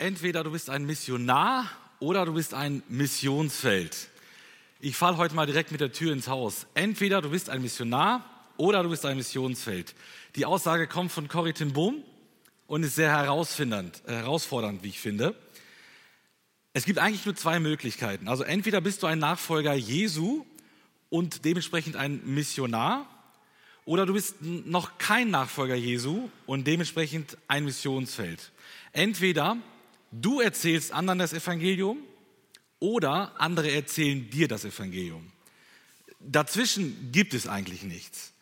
Entweder du bist ein Missionar oder du bist ein Missionsfeld. Ich falle heute mal direkt mit der Tür ins Haus. Entweder du bist ein Missionar oder du bist ein Missionsfeld. Die Aussage kommt von Corrie ten Boom und ist sehr herausfordernd, äh, herausfordernd, wie ich finde. Es gibt eigentlich nur zwei Möglichkeiten. Also entweder bist du ein Nachfolger Jesu und dementsprechend ein Missionar, oder du bist noch kein Nachfolger Jesu und dementsprechend ein Missionsfeld. Entweder du erzählst anderen das Evangelium oder andere erzählen dir das Evangelium. Dazwischen gibt es eigentlich nichts.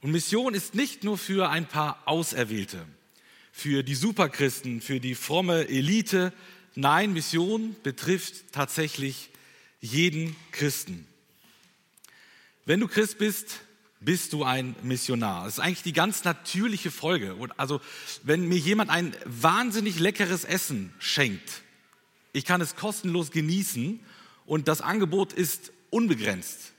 Und Mission ist nicht nur für ein paar Auserwählte, für die Superchristen, für die fromme Elite. Nein, Mission betrifft tatsächlich jeden Christen. Wenn du Christ bist, bist du ein Missionar. Das ist eigentlich die ganz natürliche Folge. Also wenn mir jemand ein wahnsinnig leckeres Essen schenkt, ich kann es kostenlos genießen und das Angebot ist unbegrenzt,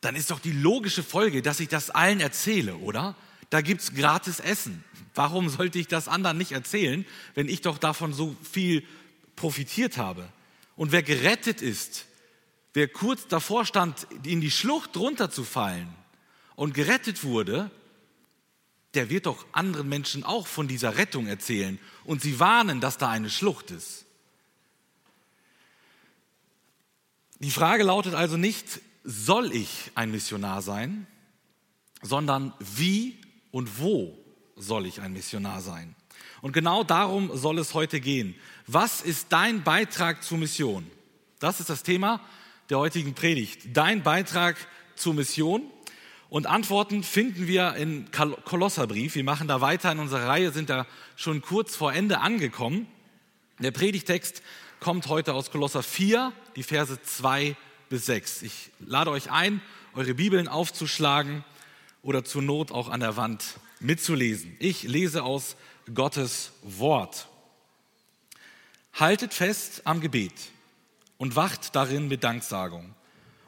dann ist doch die logische Folge, dass ich das allen erzähle, oder? Da gibt es gratis Essen. Warum sollte ich das anderen nicht erzählen, wenn ich doch davon so viel profitiert habe? Und wer gerettet ist, wer kurz davor stand, in die Schlucht runterzufallen, und gerettet wurde, der wird doch anderen Menschen auch von dieser Rettung erzählen und sie warnen, dass da eine Schlucht ist. Die Frage lautet also nicht, soll ich ein Missionar sein, sondern wie und wo soll ich ein Missionar sein? Und genau darum soll es heute gehen. Was ist dein Beitrag zur Mission? Das ist das Thema der heutigen Predigt. Dein Beitrag zur Mission. Und Antworten finden wir im Kolosserbrief. Wir machen da weiter in unserer Reihe, sind da schon kurz vor Ende angekommen. Der Predigtext kommt heute aus Kolosser 4, die Verse 2 bis 6. Ich lade euch ein, eure Bibeln aufzuschlagen oder zur Not auch an der Wand mitzulesen. Ich lese aus Gottes Wort. Haltet fest am Gebet und wacht darin mit Danksagung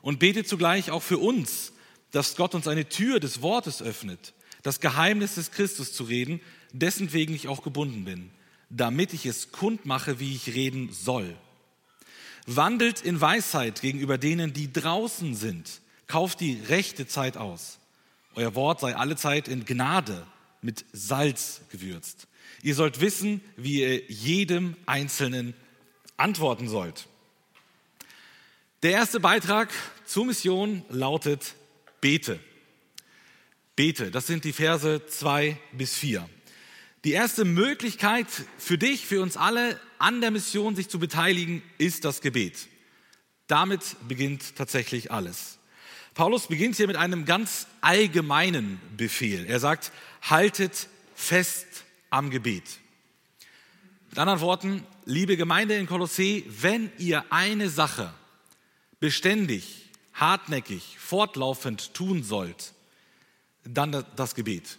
und betet zugleich auch für uns, dass Gott uns eine Tür des Wortes öffnet, das Geheimnis des Christus zu reden, dessen wegen ich auch gebunden bin, damit ich es kundmache, wie ich reden soll. Wandelt in Weisheit gegenüber denen, die draußen sind. Kauft die rechte Zeit aus. Euer Wort sei allezeit in Gnade mit Salz gewürzt. Ihr sollt wissen, wie ihr jedem Einzelnen antworten sollt. Der erste Beitrag zur Mission lautet bete. Bete, das sind die Verse 2 bis 4. Die erste Möglichkeit für dich, für uns alle an der Mission sich zu beteiligen, ist das Gebet. Damit beginnt tatsächlich alles. Paulus beginnt hier mit einem ganz allgemeinen Befehl. Er sagt, haltet fest am Gebet. Mit anderen Worten, liebe Gemeinde in Kolossee, wenn ihr eine Sache beständig hartnäckig, fortlaufend tun sollt, dann das Gebet.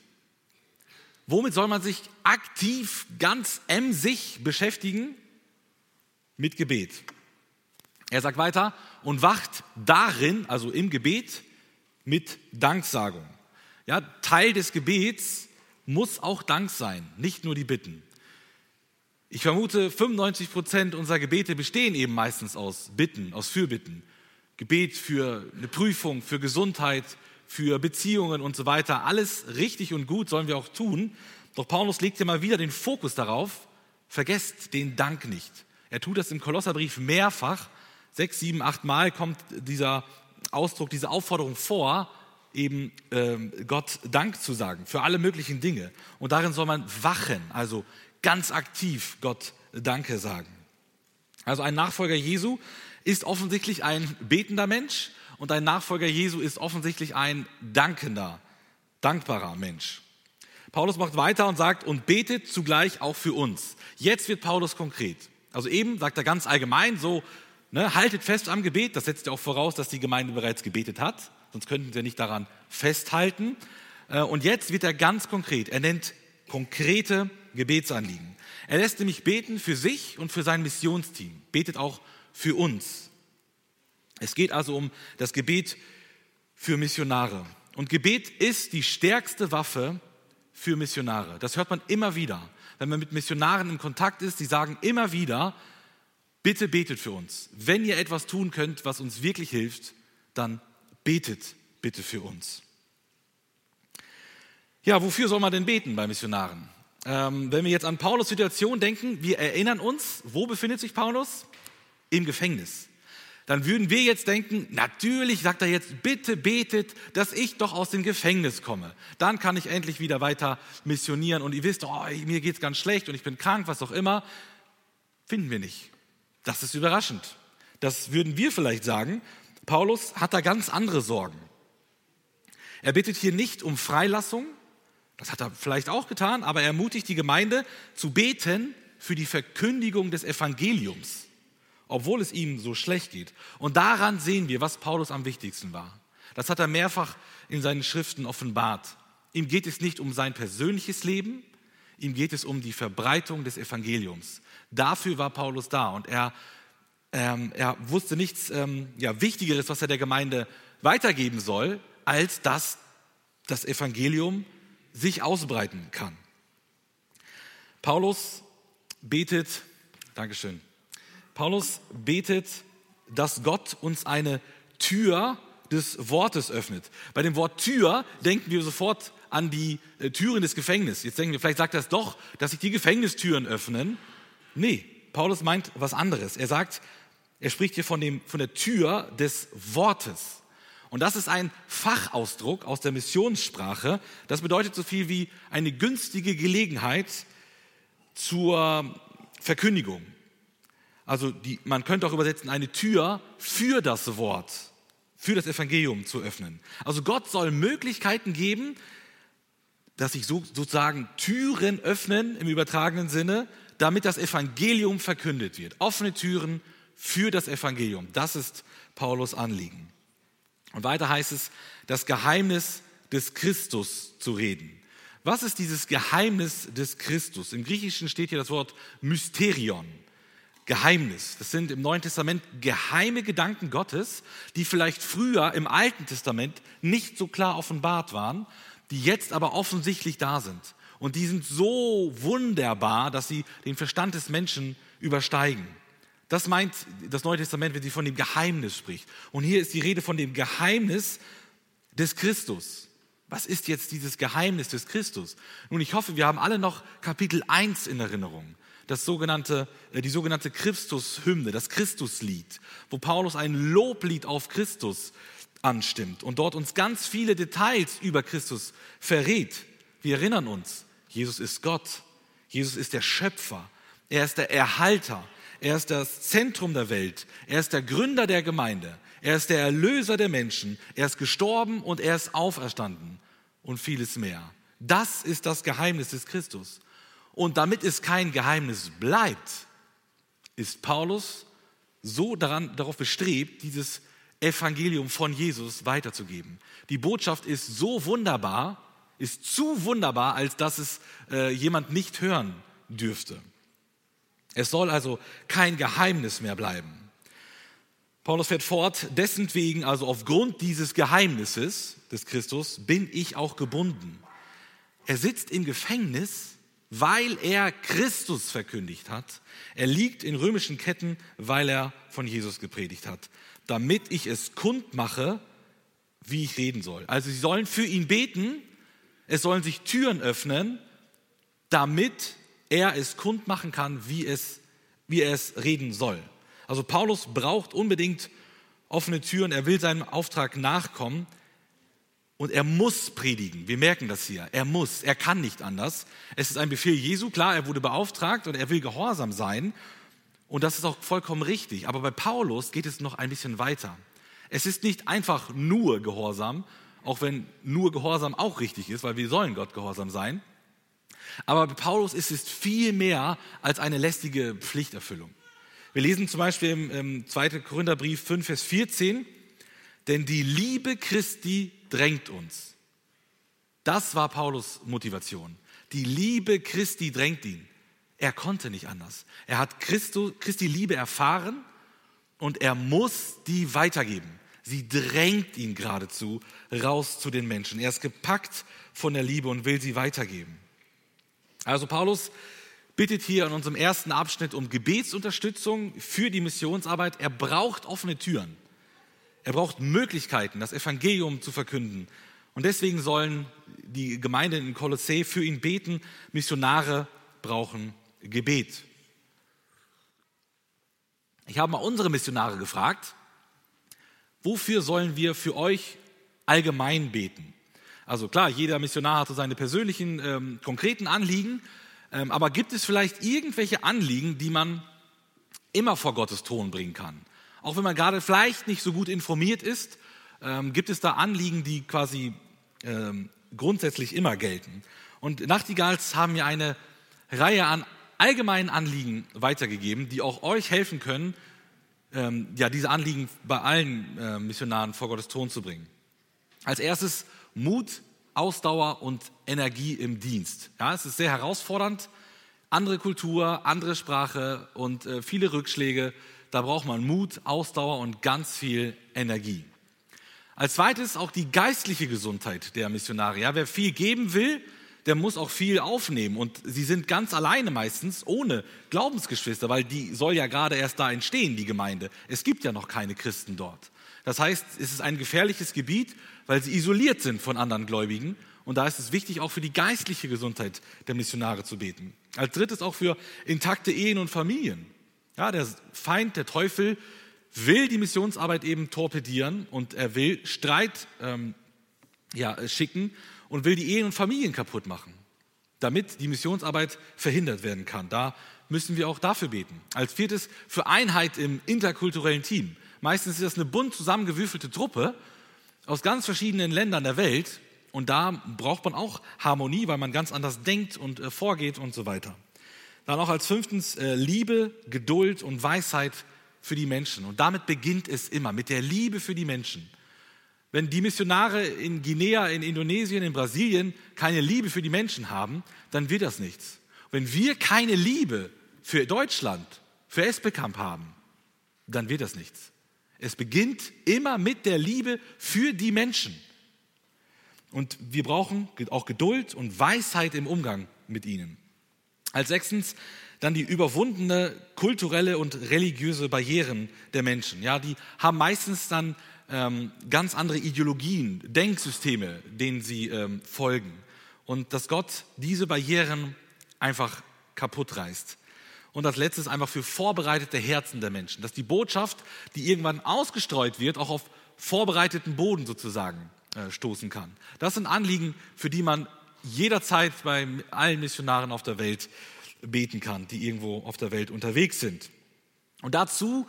Womit soll man sich aktiv, ganz emsig beschäftigen? Mit Gebet. Er sagt weiter, und wacht darin, also im Gebet, mit Danksagung. Ja, Teil des Gebets muss auch Dank sein, nicht nur die Bitten. Ich vermute, 95 Prozent unserer Gebete bestehen eben meistens aus Bitten, aus Fürbitten. Gebet für eine Prüfung, für Gesundheit, für Beziehungen und so weiter. Alles richtig und gut sollen wir auch tun. Doch Paulus legt ja mal wieder den Fokus darauf, vergesst den Dank nicht. Er tut das im Kolosserbrief mehrfach. Sechs, sieben, acht Mal kommt dieser Ausdruck, diese Aufforderung vor, eben ähm, Gott Dank zu sagen für alle möglichen Dinge. Und darin soll man wachen, also ganz aktiv Gott Danke sagen. Also ein Nachfolger Jesu ist offensichtlich ein betender Mensch und ein Nachfolger Jesu ist offensichtlich ein dankender, dankbarer Mensch. Paulus macht weiter und sagt, und betet zugleich auch für uns. Jetzt wird Paulus konkret. Also eben sagt er ganz allgemein so, ne, haltet fest am Gebet. Das setzt ja auch voraus, dass die Gemeinde bereits gebetet hat. Sonst könnten sie nicht daran festhalten. Äh, und jetzt wird er ganz konkret. Er nennt konkrete Gebetsanliegen. Er lässt nämlich beten für sich und für sein Missionsteam. Betet auch für uns. Es geht also um das Gebet für Missionare. Und Gebet ist die stärkste Waffe für Missionare. Das hört man immer wieder. wenn man mit Missionaren in Kontakt ist, die sagen immer wieder, bitte betet für uns. Wenn ihr etwas tun könnt, was uns wirklich hilft, dann betet bitte für uns. Ja, wofür soll man denn beten bei Missionaren? Ähm, wenn wir jetzt an Paulus Situation denken, wir erinnern uns, wo befindet sich Paulus? Im Gefängnis. Dann würden wir jetzt denken, natürlich sagt er jetzt, bitte betet, dass ich doch aus dem Gefängnis komme. Dann kann ich endlich wieder weiter missionieren und ihr wisst, oh, mir geht es ganz schlecht und ich bin krank, was auch immer. Finden wir nicht. Das ist überraschend. Das würden wir vielleicht sagen. Paulus hat da ganz andere Sorgen. Er bittet hier nicht um Freilassung, das hat er vielleicht auch getan, aber er ermutigt die Gemeinde zu beten für die Verkündigung des Evangeliums, obwohl es ihm so schlecht geht. Und daran sehen wir, was Paulus am wichtigsten war. Das hat er mehrfach in seinen Schriften offenbart. Ihm geht es nicht um sein persönliches Leben, ihm geht es um die Verbreitung des Evangeliums. Dafür war Paulus da und er, ähm, er wusste nichts ähm, ja, Wichtigeres, was er der Gemeinde weitergeben soll, als dass das Evangelium sich ausbreiten kann. Paulus betet, Dankeschön, Paulus betet, dass Gott uns eine Tür des Wortes öffnet. Bei dem Wort Tür denken wir sofort an die äh, Türen des Gefängnisses. Jetzt denken wir, vielleicht sagt er es doch, dass sich die Gefängnistüren öffnen. Nee, Paulus meint was anderes. Er sagt, er spricht hier von, dem, von der Tür des Wortes. Und das ist ein Fachausdruck aus der Missionssprache. Das bedeutet so viel wie eine günstige Gelegenheit zur Verkündigung. Also die, man könnte auch übersetzen, eine Tür für das Wort, für das Evangelium zu öffnen. Also Gott soll Möglichkeiten geben, dass sich so, sozusagen Türen öffnen im übertragenen Sinne, damit das Evangelium verkündet wird. Offene Türen für das Evangelium. Das ist Paulus Anliegen. Und weiter heißt es, das Geheimnis des Christus zu reden. Was ist dieses Geheimnis des Christus? Im Griechischen steht hier das Wort Mysterion. Geheimnis. Das sind im Neuen Testament geheime Gedanken Gottes, die vielleicht früher im Alten Testament nicht so klar offenbart waren, die jetzt aber offensichtlich da sind. Und die sind so wunderbar, dass sie den Verstand des Menschen übersteigen. Das meint das Neue Testament, wenn sie von dem Geheimnis spricht. Und hier ist die Rede von dem Geheimnis des Christus. Was ist jetzt dieses Geheimnis des Christus? Nun, ich hoffe, wir haben alle noch Kapitel 1 in Erinnerung. Das sogenannte, äh, die sogenannte Christushymne, das Christuslied, wo Paulus ein Loblied auf Christus anstimmt und dort uns ganz viele Details über Christus verrät. Wir erinnern uns, Jesus ist Gott, Jesus ist der Schöpfer, er ist der Erhalter, er ist das Zentrum der Welt. Er ist der Gründer der Gemeinde. Er ist der Erlöser der Menschen. Er ist gestorben und er ist auferstanden und vieles mehr. Das ist das Geheimnis des Christus. Und damit es kein Geheimnis bleibt, ist Paulus so daran, darauf bestrebt, dieses Evangelium von Jesus weiterzugeben. Die Botschaft ist so wunderbar, ist zu wunderbar, als dass es äh, jemand nicht hören dürfte. Es soll also kein Geheimnis mehr bleiben. Paulus fährt fort, dessen wegen, also aufgrund dieses Geheimnisses des Christus, bin ich auch gebunden. Er sitzt im Gefängnis, weil er Christus verkündigt hat. Er liegt in römischen Ketten, weil er von Jesus gepredigt hat, damit ich es kund mache, wie ich reden soll. Also sie sollen für ihn beten, es sollen sich Türen öffnen, damit er es kundmachen kann, wie, es, wie er es reden soll. Also Paulus braucht unbedingt offene Türen, er will seinem Auftrag nachkommen und er muss predigen. Wir merken das hier. Er muss, er kann nicht anders. Es ist ein Befehl Jesu, klar, er wurde beauftragt und er will gehorsam sein und das ist auch vollkommen richtig. Aber bei Paulus geht es noch ein bisschen weiter. Es ist nicht einfach nur Gehorsam, auch wenn nur Gehorsam auch richtig ist, weil wir sollen Gott gehorsam sein. Aber bei Paulus ist es viel mehr als eine lästige Pflichterfüllung. Wir lesen zum Beispiel im, im 2. Korintherbrief 5, Vers 14, denn die Liebe Christi drängt uns. Das war Paulus Motivation. Die Liebe Christi drängt ihn. Er konnte nicht anders. Er hat Christo, Christi Liebe erfahren und er muss die weitergeben. Sie drängt ihn geradezu raus zu den Menschen. Er ist gepackt von der Liebe und will sie weitergeben. Also Paulus bittet hier in unserem ersten Abschnitt um Gebetsunterstützung für die Missionsarbeit. Er braucht offene Türen. Er braucht Möglichkeiten, das Evangelium zu verkünden. Und deswegen sollen die Gemeinden in Kolossee für ihn beten. Missionare brauchen Gebet. Ich habe mal unsere Missionare gefragt, wofür sollen wir für euch allgemein beten? Also klar, jeder Missionar hat so seine persönlichen, ähm, konkreten Anliegen, ähm, aber gibt es vielleicht irgendwelche Anliegen, die man immer vor Gottes Thron bringen kann? Auch wenn man gerade vielleicht nicht so gut informiert ist, ähm, gibt es da Anliegen, die quasi ähm, grundsätzlich immer gelten. Und Nachtigalls haben mir eine Reihe an allgemeinen Anliegen weitergegeben, die auch euch helfen können, ähm, ja, diese Anliegen bei allen äh, Missionaren vor Gottes Thron zu bringen. Als erstes Mut, Ausdauer und Energie im Dienst. Ja, es ist sehr herausfordernd. Andere Kultur, andere Sprache und äh, viele Rückschläge. Da braucht man Mut, Ausdauer und ganz viel Energie. Als zweites auch die geistliche Gesundheit der Missionare. Ja, wer viel geben will, der muss auch viel aufnehmen. Und sie sind ganz alleine meistens, ohne Glaubensgeschwister, weil die soll ja gerade erst da entstehen, die Gemeinde. Es gibt ja noch keine Christen dort. Das heißt, es ist ein gefährliches Gebiet, weil sie isoliert sind von anderen Gläubigen. Und da ist es wichtig, auch für die geistliche Gesundheit der Missionare zu beten. Als drittes auch für intakte Ehen und Familien. Ja, der Feind, der Teufel, will die Missionsarbeit eben torpedieren und er will Streit ähm, ja, schicken und will die Ehen und Familien kaputt machen, damit die Missionsarbeit verhindert werden kann. Da müssen wir auch dafür beten. Als viertes für Einheit im interkulturellen Team. Meistens ist das eine bunt zusammengewürfelte Truppe aus ganz verschiedenen Ländern der Welt und da braucht man auch Harmonie, weil man ganz anders denkt und äh, vorgeht und so weiter. Dann auch als fünftens äh, Liebe, Geduld und Weisheit für die Menschen. Und damit beginnt es immer, mit der Liebe für die Menschen. Wenn die Missionare in Guinea, in Indonesien, in Brasilien keine Liebe für die Menschen haben, dann wird das nichts. Wenn wir keine Liebe für Deutschland, für Esbekamp haben, dann wird das nichts. Es beginnt immer mit der Liebe für die Menschen. Und wir brauchen auch Geduld und Weisheit im Umgang mit ihnen. Als sechstens dann die überwundene kulturelle und religiöse Barrieren der Menschen. Ja, die haben meistens dann ähm, ganz andere Ideologien, Denksysteme, denen sie ähm, folgen. Und dass Gott diese Barrieren einfach kaputt reißt. Und das letzte ist einfach für vorbereitete Herzen der Menschen, dass die Botschaft, die irgendwann ausgestreut wird, auch auf vorbereiteten Boden sozusagen äh, stoßen kann. Das sind Anliegen, für die man jederzeit bei allen Missionaren auf der Welt beten kann, die irgendwo auf der Welt unterwegs sind. Und dazu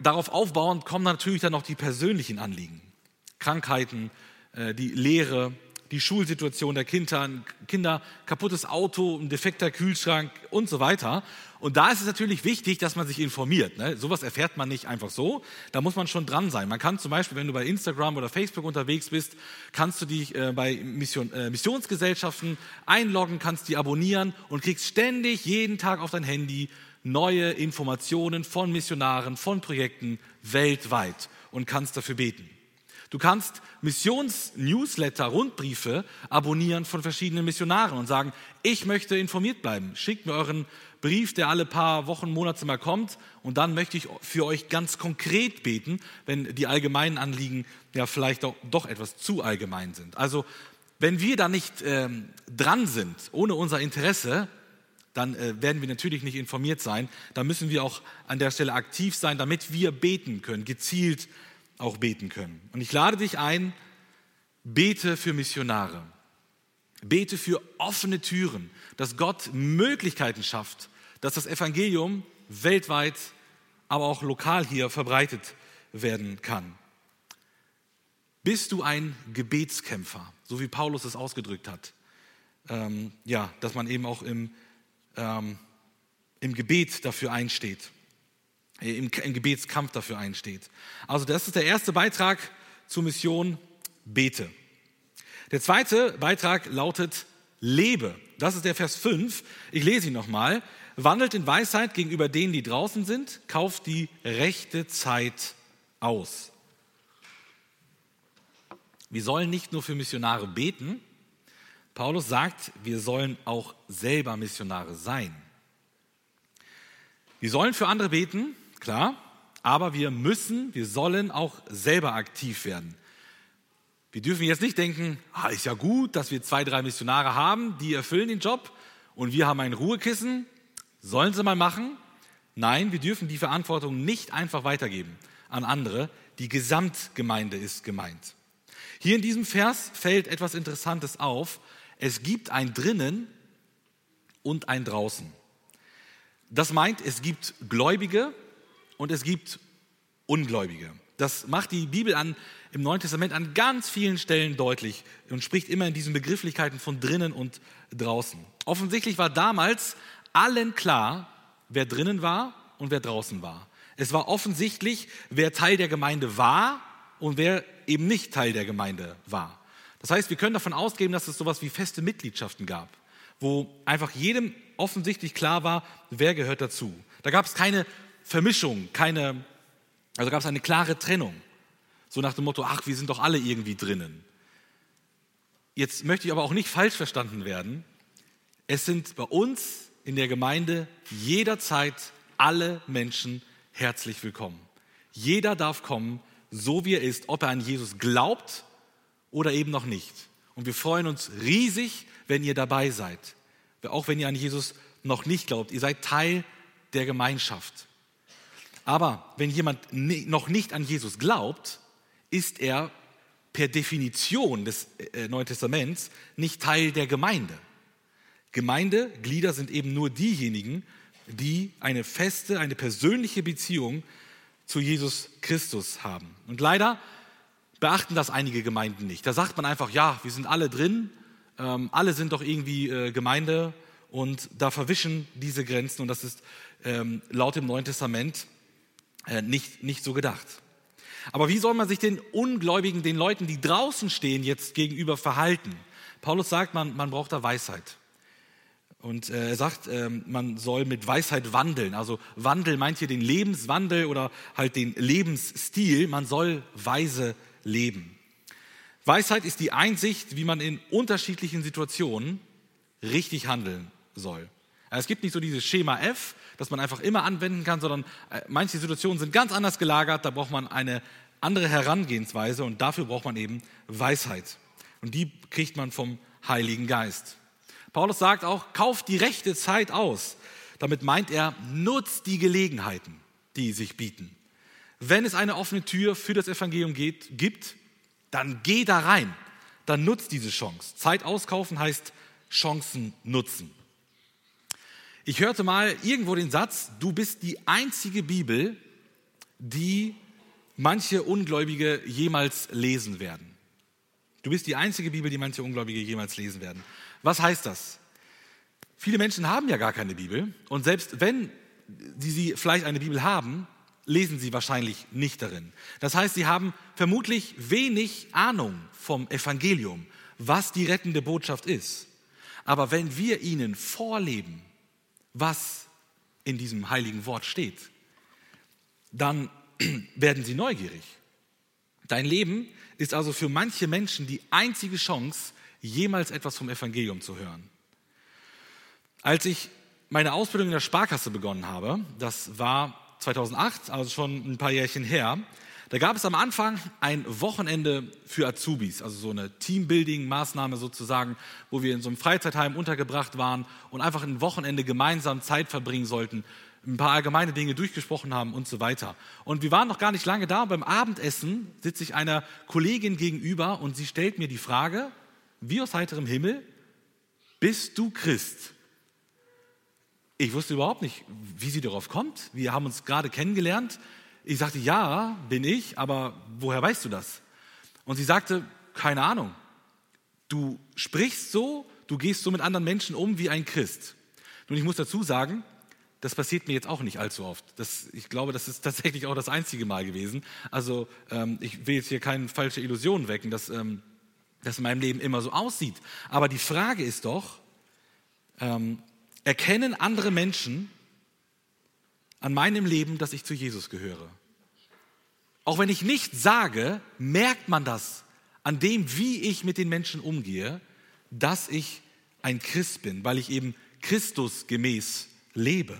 darauf aufbauend kommen natürlich dann noch die persönlichen Anliegen. Krankheiten, äh, die Lehre, die Schulsituation der Kinder, Kinder, kaputtes Auto, ein defekter Kühlschrank und so weiter. Und da ist es natürlich wichtig, dass man sich informiert. Ne? Sowas erfährt man nicht einfach so. Da muss man schon dran sein. Man kann zum Beispiel, wenn du bei Instagram oder Facebook unterwegs bist, kannst du dich äh, bei Mission, äh, Missionsgesellschaften einloggen, kannst die abonnieren und kriegst ständig jeden Tag auf dein Handy neue Informationen von Missionaren, von Projekten weltweit und kannst dafür beten. Du kannst Missions-Newsletter, Rundbriefe abonnieren von verschiedenen Missionaren und sagen, ich möchte informiert bleiben. Schickt mir euren Brief, der alle paar Wochen, Monate mal kommt und dann möchte ich für euch ganz konkret beten, wenn die allgemeinen Anliegen ja vielleicht auch, doch etwas zu allgemein sind. Also wenn wir da nicht ähm, dran sind, ohne unser Interesse, dann äh, werden wir natürlich nicht informiert sein. Da müssen wir auch an der Stelle aktiv sein, damit wir beten können, gezielt auch beten können. Und ich lade dich ein, bete für Missionare. Bete für offene Türen, dass Gott Möglichkeiten schafft, dass das Evangelium weltweit, aber auch lokal hier verbreitet werden kann. Bist du ein Gebetskämpfer, so wie Paulus es ausgedrückt hat? Ähm, ja, dass man eben auch im ähm, im Gebet dafür einsteht, im, im Gebetskampf dafür einsteht. Also das ist der erste Beitrag zur Mission Bete. Der zweite Beitrag lautet Lebe. Das ist der Vers 5. Ich lese ihn nochmal. Wandelt in Weisheit gegenüber denen, die draußen sind, kauft die rechte Zeit aus. Wir sollen nicht nur für Missionare beten, Paulus sagt, wir sollen auch selber Missionare sein. Wir sollen für andere beten, klar, aber wir müssen, wir sollen auch selber aktiv werden. Wir dürfen jetzt nicht denken, ah, ist ja gut, dass wir zwei, drei Missionare haben, die erfüllen den Job und wir haben ein Ruhekissen, sollen sie mal machen. Nein, wir dürfen die Verantwortung nicht einfach weitergeben an andere. Die Gesamtgemeinde ist gemeint. Hier in diesem Vers fällt etwas Interessantes auf. Es gibt ein drinnen und ein draußen. Das meint, es gibt Gläubige und es gibt Ungläubige. Das macht die Bibel an, im Neuen Testament an ganz vielen Stellen deutlich und spricht immer in diesen Begrifflichkeiten von drinnen und draußen. Offensichtlich war damals allen klar, wer drinnen war und wer draußen war. Es war offensichtlich, wer Teil der Gemeinde war und wer eben nicht Teil der Gemeinde war. Das heißt, wir können davon ausgehen, dass es sowas wie feste Mitgliedschaften gab, wo einfach jedem offensichtlich klar war, wer gehört dazu. Da gab es keine Vermischung, keine also gab es eine klare Trennung. So nach dem Motto, ach, wir sind doch alle irgendwie drinnen. Jetzt möchte ich aber auch nicht falsch verstanden werden. Es sind bei uns in der Gemeinde jederzeit alle Menschen herzlich willkommen. Jeder darf kommen, so wie er ist, ob er an Jesus glaubt oder eben noch nicht. Und wir freuen uns riesig, wenn ihr dabei seid. Auch wenn ihr an Jesus noch nicht glaubt. Ihr seid Teil der Gemeinschaft. Aber wenn jemand noch nicht an Jesus glaubt, ist er per Definition des äh, Neuen Testaments nicht Teil der Gemeinde. Gemeindeglieder sind eben nur diejenigen, die eine feste, eine persönliche Beziehung zu Jesus Christus haben. Und leider beachten das einige Gemeinden nicht. Da sagt man einfach, ja, wir sind alle drin, ähm, alle sind doch irgendwie äh, Gemeinde und da verwischen diese Grenzen und das ist ähm, laut dem Neuen Testament nicht, nicht so gedacht. Aber wie soll man sich den Ungläubigen, den Leuten, die draußen stehen, jetzt gegenüber verhalten? Paulus sagt, man, man braucht da Weisheit. Und äh, er sagt, äh, man soll mit Weisheit wandeln. Also Wandel meint hier den Lebenswandel oder halt den Lebensstil. Man soll weise leben. Weisheit ist die Einsicht, wie man in unterschiedlichen Situationen richtig handeln soll. Es gibt nicht so dieses Schema F, das man einfach immer anwenden kann, sondern äh, manche Situationen sind ganz anders gelagert, da braucht man eine andere Herangehensweise und dafür braucht man eben Weisheit. Und die kriegt man vom Heiligen Geist. Paulus sagt auch, kauft die rechte Zeit aus. Damit meint er, nutzt die Gelegenheiten, die sich bieten. Wenn es eine offene Tür für das Evangelium geht, gibt, dann geh da rein. Dann nutzt diese Chance. Zeit auskaufen heißt Chancen nutzen. Ich hörte mal irgendwo den Satz, du bist die einzige Bibel, die manche Ungläubige jemals lesen werden. Du bist die einzige Bibel, die manche Ungläubige jemals lesen werden. Was heißt das? Viele Menschen haben ja gar keine Bibel und selbst wenn sie, sie vielleicht eine Bibel haben, lesen sie wahrscheinlich nicht darin. Das heißt, sie haben vermutlich wenig Ahnung vom Evangelium, was die rettende Botschaft ist. Aber wenn wir ihnen vorleben, was in diesem heiligen Wort steht, dann werden sie neugierig. Dein Leben ist also für manche Menschen die einzige Chance, jemals etwas vom Evangelium zu hören. Als ich meine Ausbildung in der Sparkasse begonnen habe, das war 2008, also schon ein paar Jährchen her, da gab es am Anfang ein Wochenende für Azubis, also so eine Teambuilding-Maßnahme sozusagen, wo wir in so einem Freizeitheim untergebracht waren und einfach ein Wochenende gemeinsam Zeit verbringen sollten, ein paar allgemeine Dinge durchgesprochen haben und so weiter. Und wir waren noch gar nicht lange da. Beim Abendessen sitze ich einer Kollegin gegenüber und sie stellt mir die Frage, wie aus heiterem Himmel, bist du Christ? Ich wusste überhaupt nicht, wie sie darauf kommt. Wir haben uns gerade kennengelernt. Ich sagte, ja, bin ich, aber woher weißt du das? Und sie sagte, keine Ahnung. Du sprichst so, du gehst so mit anderen Menschen um wie ein Christ. Nun, ich muss dazu sagen, das passiert mir jetzt auch nicht allzu oft. Das, ich glaube, das ist tatsächlich auch das einzige Mal gewesen. Also ähm, ich will jetzt hier keine falsche Illusion wecken, dass ähm, das in meinem Leben immer so aussieht. Aber die Frage ist doch, ähm, erkennen andere Menschen an meinem Leben, dass ich zu Jesus gehöre. Auch wenn ich nichts sage, merkt man das an dem, wie ich mit den Menschen umgehe, dass ich ein Christ bin, weil ich eben Christus gemäß lebe.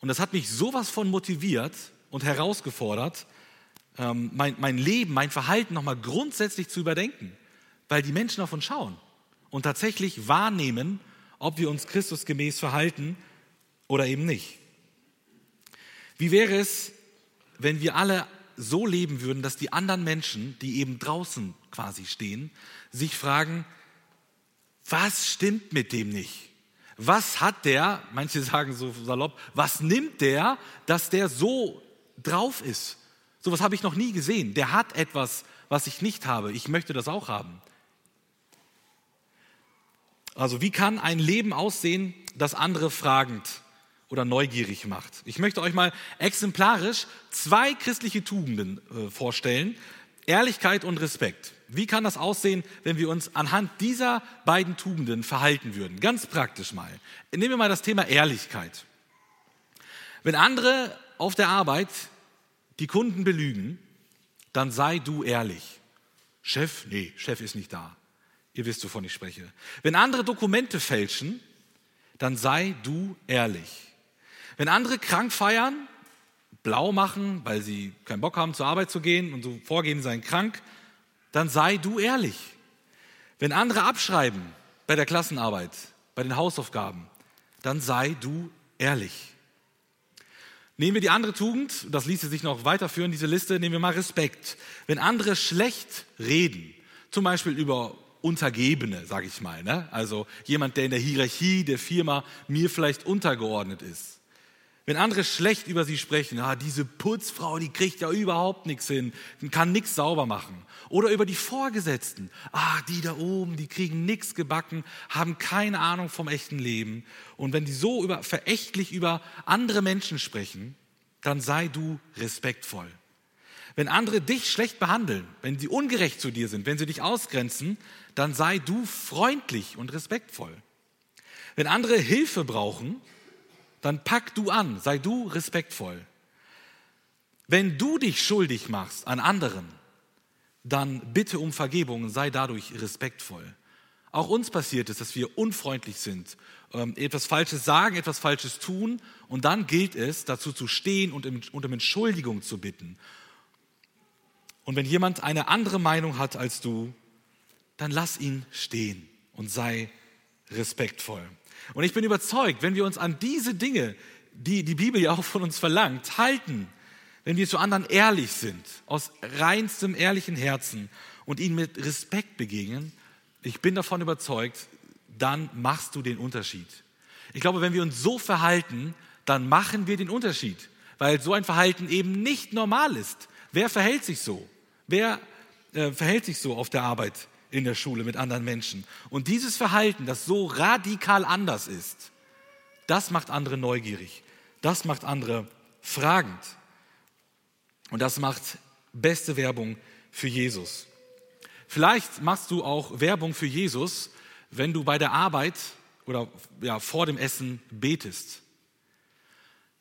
Und das hat mich sowas von motiviert und herausgefordert, ähm, mein, mein Leben, mein Verhalten nochmal grundsätzlich zu überdenken, weil die Menschen uns schauen und tatsächlich wahrnehmen, ob wir uns Christusgemäß verhalten oder eben nicht. Wie wäre es, wenn wir alle so leben würden, dass die anderen Menschen, die eben draußen quasi stehen, sich fragen, was stimmt mit dem nicht? Was hat der, manche sagen so salopp, was nimmt der, dass der so drauf ist? Sowas habe ich noch nie gesehen. Der hat etwas, was ich nicht habe. Ich möchte das auch haben. Also wie kann ein Leben aussehen, das andere fragend oder neugierig macht? Ich möchte euch mal exemplarisch zwei christliche Tugenden äh, vorstellen. Ehrlichkeit und Respekt. Wie kann das aussehen, wenn wir uns anhand dieser beiden Tugenden verhalten würden? Ganz praktisch mal. Nehmen wir mal das Thema Ehrlichkeit. Wenn andere auf der Arbeit die Kunden belügen, dann sei du ehrlich. Chef? Nee, Chef ist nicht da. Ihr wisst, wovon ich spreche. Wenn andere Dokumente fälschen, dann sei du ehrlich. Wenn andere krank feiern, blau machen, weil sie keinen Bock haben, zur Arbeit zu gehen und so vorgehen, seien krank, dann sei du ehrlich. Wenn andere abschreiben bei der Klassenarbeit, bei den Hausaufgaben, dann sei du ehrlich. Nehmen wir die andere Tugend, das ließe sich noch weiterführen, diese Liste, nehmen wir mal Respekt. Wenn andere schlecht reden, zum Beispiel über Untergebene, sage ich mal. Ne? Also jemand, der in der Hierarchie der Firma mir vielleicht untergeordnet ist. Wenn andere schlecht über sie sprechen, ah, diese Putzfrau, die kriegt ja überhaupt nichts hin, kann nichts sauber machen. Oder über die Vorgesetzten, ah, die da oben, die kriegen nichts gebacken, haben keine Ahnung vom echten Leben. Und wenn die so über, verächtlich über andere Menschen sprechen, dann sei du respektvoll. Wenn andere dich schlecht behandeln, wenn sie ungerecht zu dir sind, wenn sie dich ausgrenzen, dann sei du freundlich und respektvoll. Wenn andere Hilfe brauchen, dann pack du an, sei du respektvoll. Wenn du dich schuldig machst an anderen, dann bitte um Vergebung, sei dadurch respektvoll. Auch uns passiert es, dass wir unfreundlich sind, ähm, etwas Falsches sagen, etwas Falsches tun und dann gilt es, dazu zu stehen und um Entschuldigung zu bitten und wenn jemand eine andere Meinung hat als du, dann lass ihn stehen und sei respektvoll. Und ich bin überzeugt, wenn wir uns an diese Dinge, die die Bibel ja auch von uns verlangt, halten, wenn wir zu anderen ehrlich sind, aus reinstem ehrlichen Herzen und ihnen mit Respekt begegnen, ich bin davon überzeugt, dann machst du den Unterschied. Ich glaube, wenn wir uns so verhalten, dann machen wir den Unterschied, weil so ein Verhalten eben nicht normal ist. Wer verhält sich so? Wer äh, verhält sich so auf der Arbeit in der Schule mit anderen Menschen? Und dieses Verhalten, das so radikal anders ist, das macht andere neugierig. Das macht andere fragend. Und das macht beste Werbung für Jesus. Vielleicht machst du auch Werbung für Jesus, wenn du bei der Arbeit oder ja, vor dem Essen betest.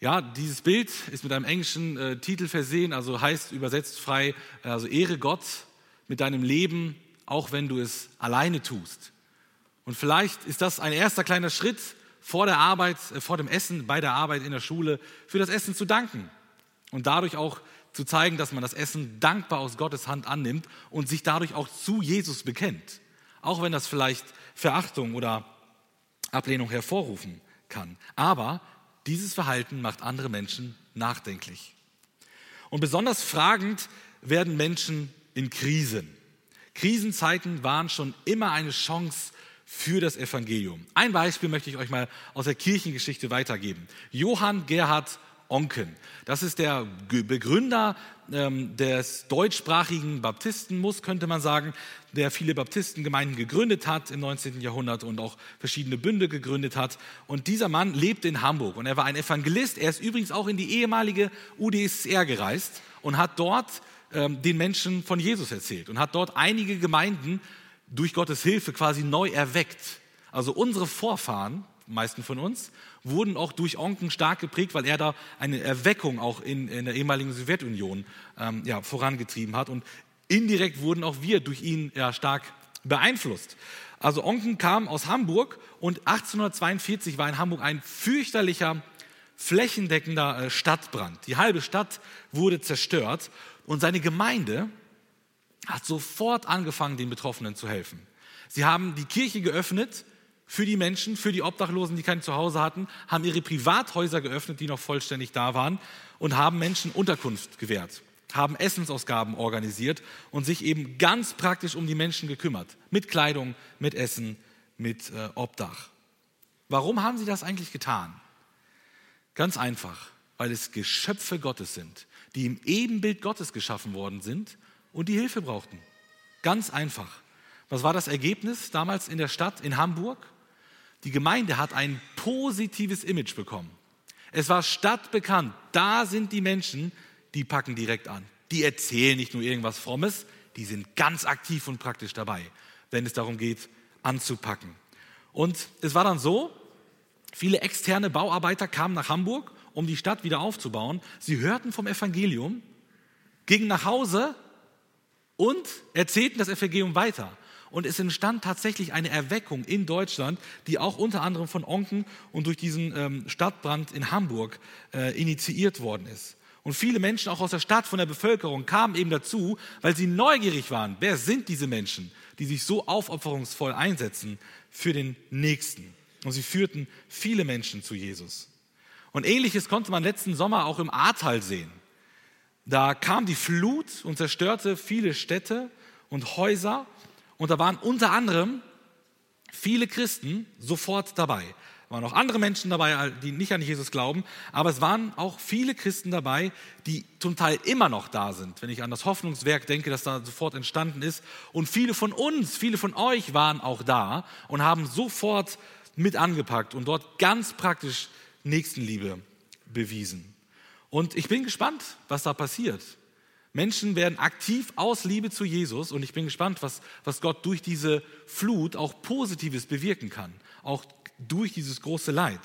Ja, dieses Bild ist mit einem englischen äh, Titel versehen, also heißt übersetzt frei, äh, also ehre Gott mit deinem Leben, auch wenn du es alleine tust. Und vielleicht ist das ein erster kleiner Schritt vor der Arbeit, äh, vor dem Essen, bei der Arbeit in der Schule, für das Essen zu danken und dadurch auch zu zeigen, dass man das Essen dankbar aus Gottes Hand annimmt und sich dadurch auch zu Jesus bekennt, auch wenn das vielleicht Verachtung oder Ablehnung hervorrufen kann. Aber dieses Verhalten macht andere Menschen nachdenklich. Und besonders fragend werden Menschen in Krisen. Krisenzeiten waren schon immer eine Chance für das Evangelium. Ein Beispiel möchte ich euch mal aus der Kirchengeschichte weitergeben. Johann Gerhard Onken. Das ist der Begründer ähm, des deutschsprachigen Baptistenmus, könnte man sagen, der viele Baptistengemeinden gegründet hat im 19. Jahrhundert und auch verschiedene Bünde gegründet hat. Und dieser Mann lebt in Hamburg und er war ein Evangelist. Er ist übrigens auch in die ehemalige UdSSR gereist und hat dort ähm, den Menschen von Jesus erzählt und hat dort einige Gemeinden durch Gottes Hilfe quasi neu erweckt. Also unsere Vorfahren, meisten von uns, wurden auch durch Onken stark geprägt, weil er da eine Erweckung auch in, in der ehemaligen Sowjetunion ähm, ja, vorangetrieben hat. Und indirekt wurden auch wir durch ihn ja, stark beeinflusst. Also Onken kam aus Hamburg und 1842 war in Hamburg ein fürchterlicher flächendeckender äh, Stadtbrand. Die halbe Stadt wurde zerstört und seine Gemeinde hat sofort angefangen, den Betroffenen zu helfen. Sie haben die Kirche geöffnet für die Menschen, für die Obdachlosen, die kein Zuhause hatten, haben ihre Privathäuser geöffnet, die noch vollständig da waren und haben Menschen Unterkunft gewährt, haben Essensausgaben organisiert und sich eben ganz praktisch um die Menschen gekümmert, mit Kleidung, mit Essen, mit äh, Obdach. Warum haben sie das eigentlich getan? Ganz einfach, weil es Geschöpfe Gottes sind, die im Ebenbild Gottes geschaffen worden sind und die Hilfe brauchten. Ganz einfach. Was war das Ergebnis damals in der Stadt, in Hamburg? Die Gemeinde hat ein positives Image bekommen. Es war stadtbekannt, da sind die Menschen, die packen direkt an. Die erzählen nicht nur irgendwas Frommes, die sind ganz aktiv und praktisch dabei, wenn es darum geht, anzupacken. Und es war dann so, viele externe Bauarbeiter kamen nach Hamburg, um die Stadt wieder aufzubauen. Sie hörten vom Evangelium, gingen nach Hause und erzählten das Evangelium weiter. Und es entstand tatsächlich eine Erweckung in Deutschland, die auch unter anderem von Onken und durch diesen ähm, Stadtbrand in Hamburg äh, initiiert worden ist. Und viele Menschen auch aus der Stadt, von der Bevölkerung, kamen eben dazu, weil sie neugierig waren. Wer sind diese Menschen, die sich so aufopferungsvoll einsetzen für den Nächsten? Und sie führten viele Menschen zu Jesus. Und ähnliches konnte man letzten Sommer auch im Ahrtal sehen. Da kam die Flut und zerstörte viele Städte und Häuser. Und da waren unter anderem viele Christen sofort dabei. Es waren auch andere Menschen dabei, die nicht an Jesus glauben, aber es waren auch viele Christen dabei, die zum Teil immer noch da sind. Wenn ich an das Hoffnungswerk denke, das da sofort entstanden ist. Und viele von uns, viele von euch waren auch da und haben sofort mit angepackt und dort ganz praktisch Nächstenliebe bewiesen. Und ich bin gespannt, was da passiert. Menschen werden aktiv aus Liebe zu Jesus und ich bin gespannt, was, was Gott durch diese Flut auch Positives bewirken kann, auch durch dieses große Leid.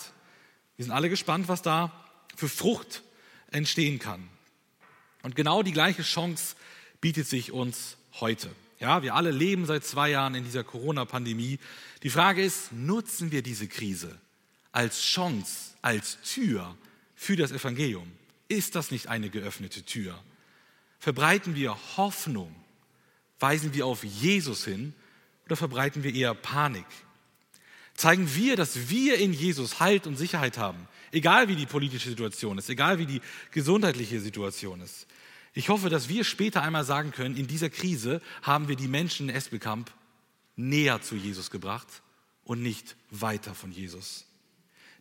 Wir sind alle gespannt, was da für Frucht entstehen kann. Und genau die gleiche Chance bietet sich uns heute. Ja, wir alle leben seit zwei Jahren in dieser Corona-Pandemie. Die Frage ist, nutzen wir diese Krise als Chance, als Tür für das Evangelium? Ist das nicht eine geöffnete Tür? Verbreiten wir Hoffnung? Weisen wir auf Jesus hin oder verbreiten wir eher Panik? Zeigen wir, dass wir in Jesus Halt und Sicherheit haben, egal wie die politische Situation ist, egal wie die gesundheitliche Situation ist. Ich hoffe, dass wir später einmal sagen können, in dieser Krise haben wir die Menschen in Esbekamp näher zu Jesus gebracht und nicht weiter von Jesus.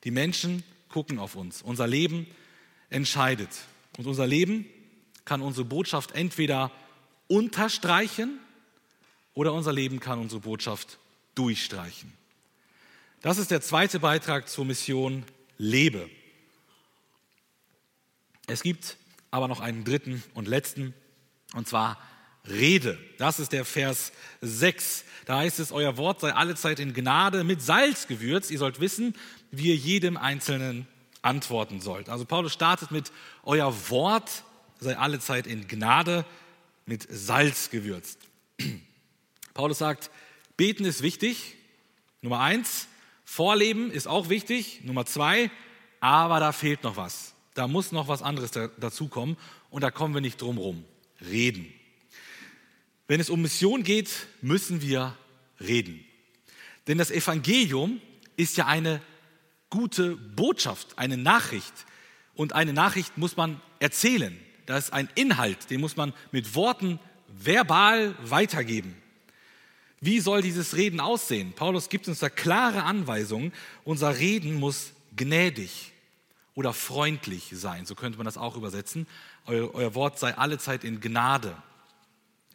Die Menschen gucken auf uns. Unser Leben entscheidet. Und unser Leben kann unsere Botschaft entweder unterstreichen oder unser Leben kann unsere Botschaft durchstreichen. Das ist der zweite Beitrag zur Mission Lebe. Es gibt aber noch einen dritten und letzten, und zwar Rede. Das ist der Vers 6. Da heißt es, euer Wort sei allezeit in Gnade mit Salz gewürzt. Ihr sollt wissen, wie ihr jedem Einzelnen antworten sollt. Also Paulus startet mit, euer Wort sei allezeit in Gnade mit Salz gewürzt. Paulus sagt, beten ist wichtig. Nummer eins, Vorleben ist auch wichtig. Nummer zwei, aber da fehlt noch was. Da muss noch was anderes dazukommen und da kommen wir nicht drum rum. Reden. Wenn es um Mission geht, müssen wir reden. Denn das Evangelium ist ja eine gute Botschaft, eine Nachricht. Und eine Nachricht muss man erzählen. Da ist ein Inhalt, den muss man mit Worten verbal weitergeben. Wie soll dieses Reden aussehen? Paulus gibt uns da klare Anweisungen. Unser Reden muss gnädig oder freundlich sein. So könnte man das auch übersetzen. Euer, Wort sei allezeit in Gnade.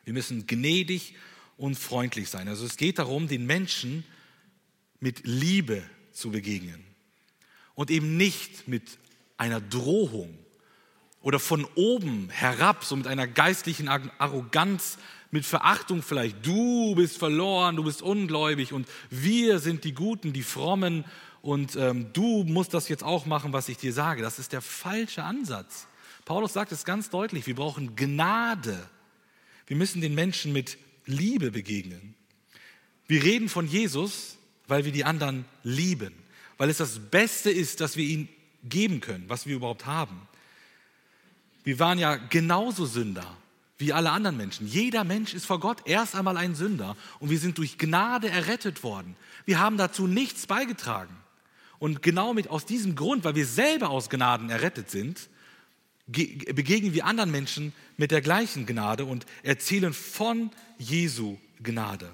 Wir müssen gnädig und freundlich sein. Also es geht darum, den Menschen mit Liebe zu begegnen und eben nicht mit einer Drohung oder von oben herab, so mit einer geistlichen Arroganz, mit Verachtung vielleicht. Du bist verloren, du bist ungläubig und wir sind die Guten, die Frommen und ähm, du musst das jetzt auch machen, was ich dir sage. Das ist der falsche Ansatz. Paulus sagt es ganz deutlich, wir brauchen Gnade. Wir müssen den Menschen mit Liebe begegnen. Wir reden von Jesus, weil wir die anderen lieben weil es das Beste ist, dass wir ihn geben können, was wir überhaupt haben. Wir waren ja genauso Sünder wie alle anderen Menschen. Jeder Mensch ist vor Gott erst einmal ein Sünder und wir sind durch Gnade errettet worden. Wir haben dazu nichts beigetragen. Und genau mit aus diesem Grund, weil wir selber aus Gnaden errettet sind, begegnen wir anderen Menschen mit der gleichen Gnade und erzählen von Jesu Gnade.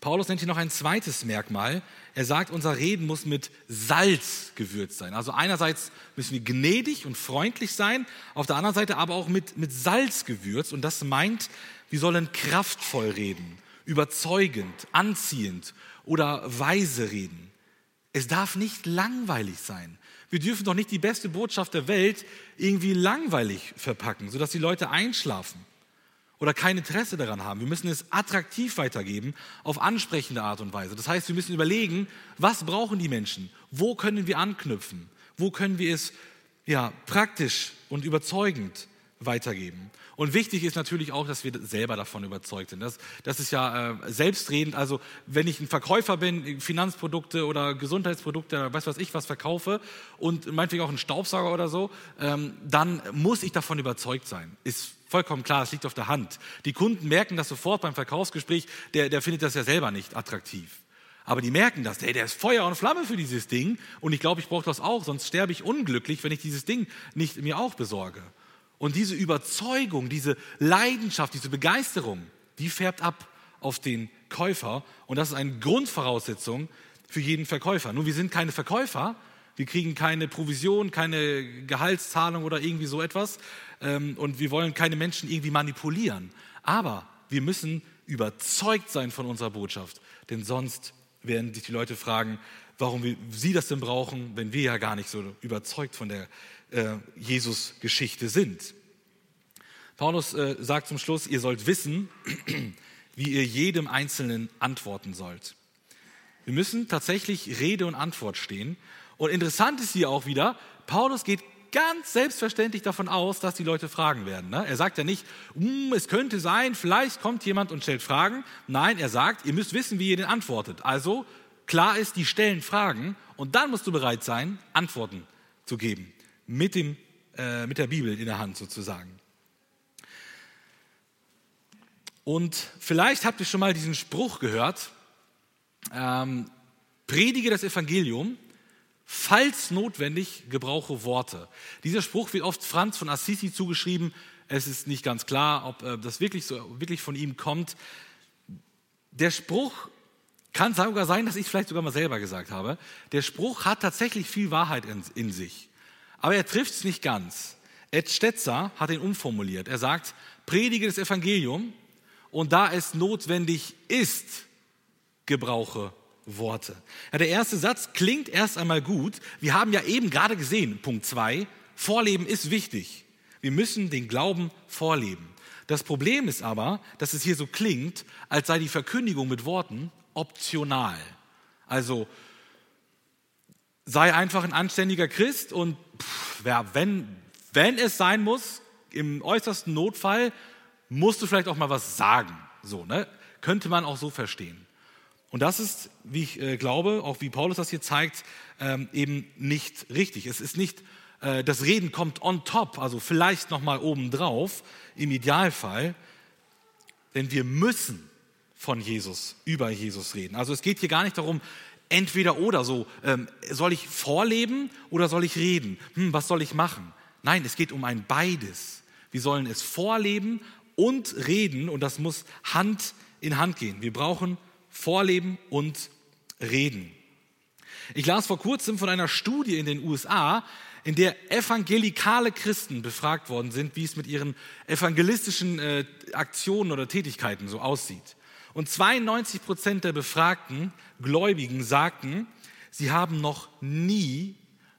Paulus nennt hier noch ein zweites Merkmal. Er sagt, unser Reden muss mit Salz gewürzt sein. Also einerseits müssen wir gnädig und freundlich sein, auf der anderen Seite aber auch mit, mit Salz gewürzt. Und das meint, wir sollen kraftvoll reden, überzeugend, anziehend oder weise reden. Es darf nicht langweilig sein. Wir dürfen doch nicht die beste Botschaft der Welt irgendwie langweilig verpacken, sodass die Leute einschlafen oder kein Interesse daran haben. Wir müssen es attraktiv weitergeben auf ansprechende Art und Weise. Das heißt, wir müssen überlegen, was brauchen die Menschen? Wo können wir anknüpfen? Wo können wir es ja, praktisch und überzeugend weitergeben? Und wichtig ist natürlich auch, dass wir selber davon überzeugt sind. Das, das ist ja äh, selbstredend. Also wenn ich ein Verkäufer bin, Finanzprodukte oder Gesundheitsprodukte, oder weiß was ich was verkaufe und meinetwegen auch einen Staubsauger oder so, ähm, dann muss ich davon überzeugt sein. Ist Vollkommen klar, es liegt auf der Hand. Die Kunden merken das sofort beim Verkaufsgespräch, der, der findet das ja selber nicht attraktiv. Aber die merken das, hey, der ist Feuer und Flamme für dieses Ding und ich glaube, ich brauche das auch, sonst sterbe ich unglücklich, wenn ich dieses Ding nicht mir auch besorge. Und diese Überzeugung, diese Leidenschaft, diese Begeisterung, die färbt ab auf den Käufer und das ist eine Grundvoraussetzung für jeden Verkäufer. Nun, wir sind keine Verkäufer, wir kriegen keine Provision, keine Gehaltszahlung oder irgendwie so etwas. Ähm, und wir wollen keine Menschen irgendwie manipulieren. Aber wir müssen überzeugt sein von unserer Botschaft. Denn sonst werden sich die Leute fragen, warum sie das denn brauchen, wenn wir ja gar nicht so überzeugt von der äh, Jesus-Geschichte sind. Paulus äh, sagt zum Schluss, ihr sollt wissen, wie ihr jedem Einzelnen antworten sollt. Wir müssen tatsächlich Rede und Antwort stehen. Und interessant ist hier auch wieder, Paulus geht ganz selbstverständlich davon aus, dass die Leute fragen werden. Ne? Er sagt ja nicht, hm, es könnte sein, vielleicht kommt jemand und stellt Fragen. Nein, er sagt, ihr müsst wissen, wie ihr den antwortet. Also klar ist, die stellen Fragen und dann musst du bereit sein, Antworten zu geben. Mit, dem, äh, mit der Bibel in der Hand sozusagen. Und vielleicht habt ihr schon mal diesen Spruch gehört, ähm, predige das Evangelium Falls notwendig, gebrauche Worte. Dieser Spruch wird oft Franz von Assisi zugeschrieben. Es ist nicht ganz klar, ob äh, das wirklich, so, wirklich von ihm kommt. Der Spruch kann sogar sein, dass ich vielleicht sogar mal selber gesagt habe. Der Spruch hat tatsächlich viel Wahrheit in, in sich. Aber er trifft es nicht ganz. Ed Stetzer hat ihn umformuliert. Er sagt, predige das Evangelium und da es notwendig ist, gebrauche Worte. Ja, der erste Satz klingt erst einmal gut. Wir haben ja eben gerade gesehen, Punkt 2, Vorleben ist wichtig. Wir müssen den Glauben vorleben. Das Problem ist aber, dass es hier so klingt, als sei die Verkündigung mit Worten optional. Also sei einfach ein anständiger Christ und pff, wenn, wenn es sein muss, im äußersten Notfall, musst du vielleicht auch mal was sagen. So, ne? Könnte man auch so verstehen. Und das ist, wie ich äh, glaube, auch wie Paulus das hier zeigt, ähm, eben nicht richtig. Es ist nicht, äh, das Reden kommt on top, also vielleicht nochmal obendrauf, im Idealfall, denn wir müssen von Jesus, über Jesus reden. Also es geht hier gar nicht darum, entweder oder so, ähm, soll ich vorleben oder soll ich reden? Hm, was soll ich machen? Nein, es geht um ein beides. Wir sollen es vorleben und reden und das muss Hand in Hand gehen. Wir brauchen Vorleben und Reden. Ich las vor kurzem von einer Studie in den USA, in der evangelikale Christen befragt worden sind, wie es mit ihren evangelistischen äh, Aktionen oder Tätigkeiten so aussieht. Und 92 Prozent der befragten Gläubigen sagten, sie haben noch nie,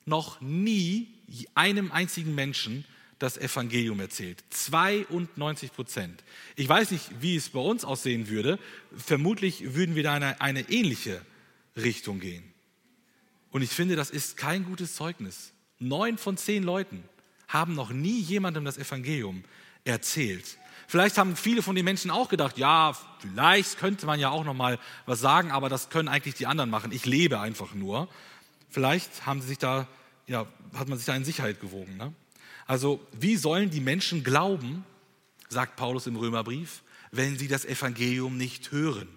noch nie einem einzigen Menschen das Evangelium erzählt. 92 Prozent. Ich weiß nicht, wie es bei uns aussehen würde. Vermutlich würden wir da in eine, eine ähnliche Richtung gehen. Und ich finde, das ist kein gutes Zeugnis. Neun von zehn Leuten haben noch nie jemandem das Evangelium erzählt. Vielleicht haben viele von den Menschen auch gedacht, ja, vielleicht könnte man ja auch noch mal was sagen, aber das können eigentlich die anderen machen. Ich lebe einfach nur. Vielleicht haben sie sich da, ja, hat man sich da in Sicherheit gewogen. Ne? Also, wie sollen die Menschen glauben, sagt Paulus im Römerbrief, wenn sie das Evangelium nicht hören?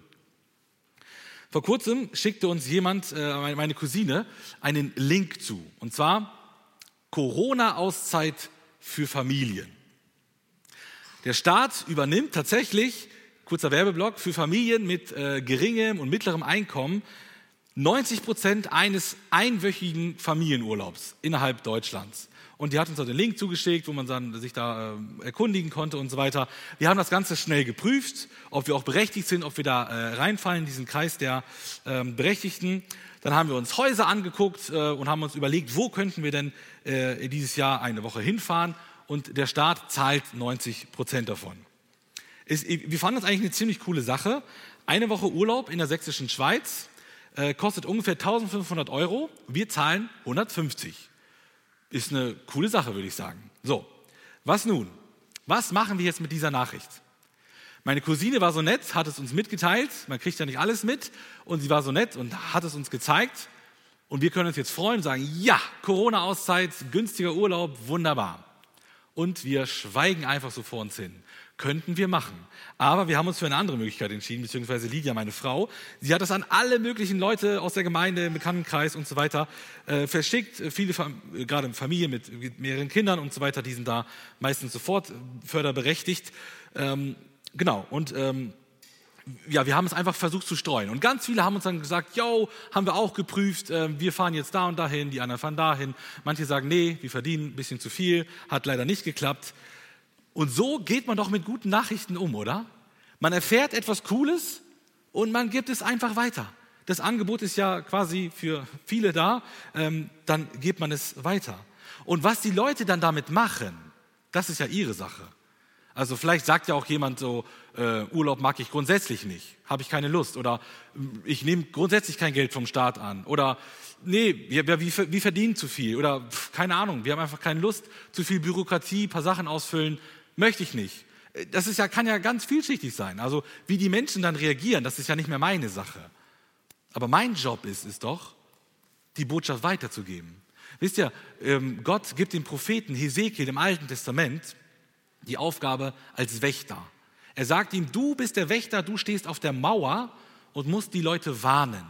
Vor kurzem schickte uns jemand, äh, meine Cousine, einen Link zu. Und zwar Corona-Auszeit für Familien. Der Staat übernimmt tatsächlich, kurzer Werbeblock, für Familien mit äh, geringem und mittlerem Einkommen 90 Prozent eines einwöchigen Familienurlaubs innerhalb Deutschlands. Und die hat uns also den Link zugeschickt, wo man dann sich da äh, erkundigen konnte und so weiter. Wir haben das Ganze schnell geprüft, ob wir auch berechtigt sind, ob wir da äh, reinfallen in diesen Kreis der ähm, Berechtigten. Dann haben wir uns Häuser angeguckt äh, und haben uns überlegt, wo könnten wir denn äh, dieses Jahr eine Woche hinfahren. Und der Staat zahlt 90 Prozent davon. Ist, wir fanden das eigentlich eine ziemlich coole Sache. Eine Woche Urlaub in der sächsischen Schweiz äh, kostet ungefähr 1500 Euro. Wir zahlen 150. Ist eine coole Sache, würde ich sagen. So, was nun? Was machen wir jetzt mit dieser Nachricht? Meine Cousine war so nett, hat es uns mitgeteilt. Man kriegt ja nicht alles mit. Und sie war so nett und hat es uns gezeigt. Und wir können uns jetzt freuen und sagen, ja, Corona-Auszeit, günstiger Urlaub, wunderbar. Und wir schweigen einfach so vor uns hin. Könnten wir machen. Aber wir haben uns für eine andere Möglichkeit entschieden, beziehungsweise Lydia, meine Frau. Sie hat das an alle möglichen Leute aus der Gemeinde, im Bekanntenkreis und so weiter äh, verschickt. Viele, äh, gerade Familien mit, mit, mehreren Kindern und so weiter, die sind da meistens sofort förderberechtigt. Ähm, genau, und ähm, ja, wir haben es einfach versucht zu streuen. Und ganz viele haben uns dann gesagt, yo, haben wir auch geprüft, äh, wir fahren jetzt da und dahin, die anderen fahren dahin. Manche sagen, nee, wir verdienen ein bisschen zu viel, hat leider nicht geklappt. Und so geht man doch mit guten Nachrichten um, oder? Man erfährt etwas Cooles und man gibt es einfach weiter. Das Angebot ist ja quasi für viele da, ähm, dann gibt man es weiter. Und was die Leute dann damit machen, das ist ja ihre Sache. Also vielleicht sagt ja auch jemand so, äh, Urlaub mag ich grundsätzlich nicht, habe ich keine Lust oder ich nehme grundsätzlich kein Geld vom Staat an oder nee, wir, wir, wir verdienen zu viel oder pff, keine Ahnung, wir haben einfach keine Lust, zu viel Bürokratie, paar Sachen ausfüllen, Möchte ich nicht. Das ist ja, kann ja ganz vielschichtig sein. Also wie die Menschen dann reagieren, das ist ja nicht mehr meine Sache. Aber mein Job ist es doch, die Botschaft weiterzugeben. Wisst ihr, ähm, Gott gibt dem Propheten Hesekiel im Alten Testament die Aufgabe als Wächter. Er sagt ihm, du bist der Wächter, du stehst auf der Mauer und musst die Leute warnen.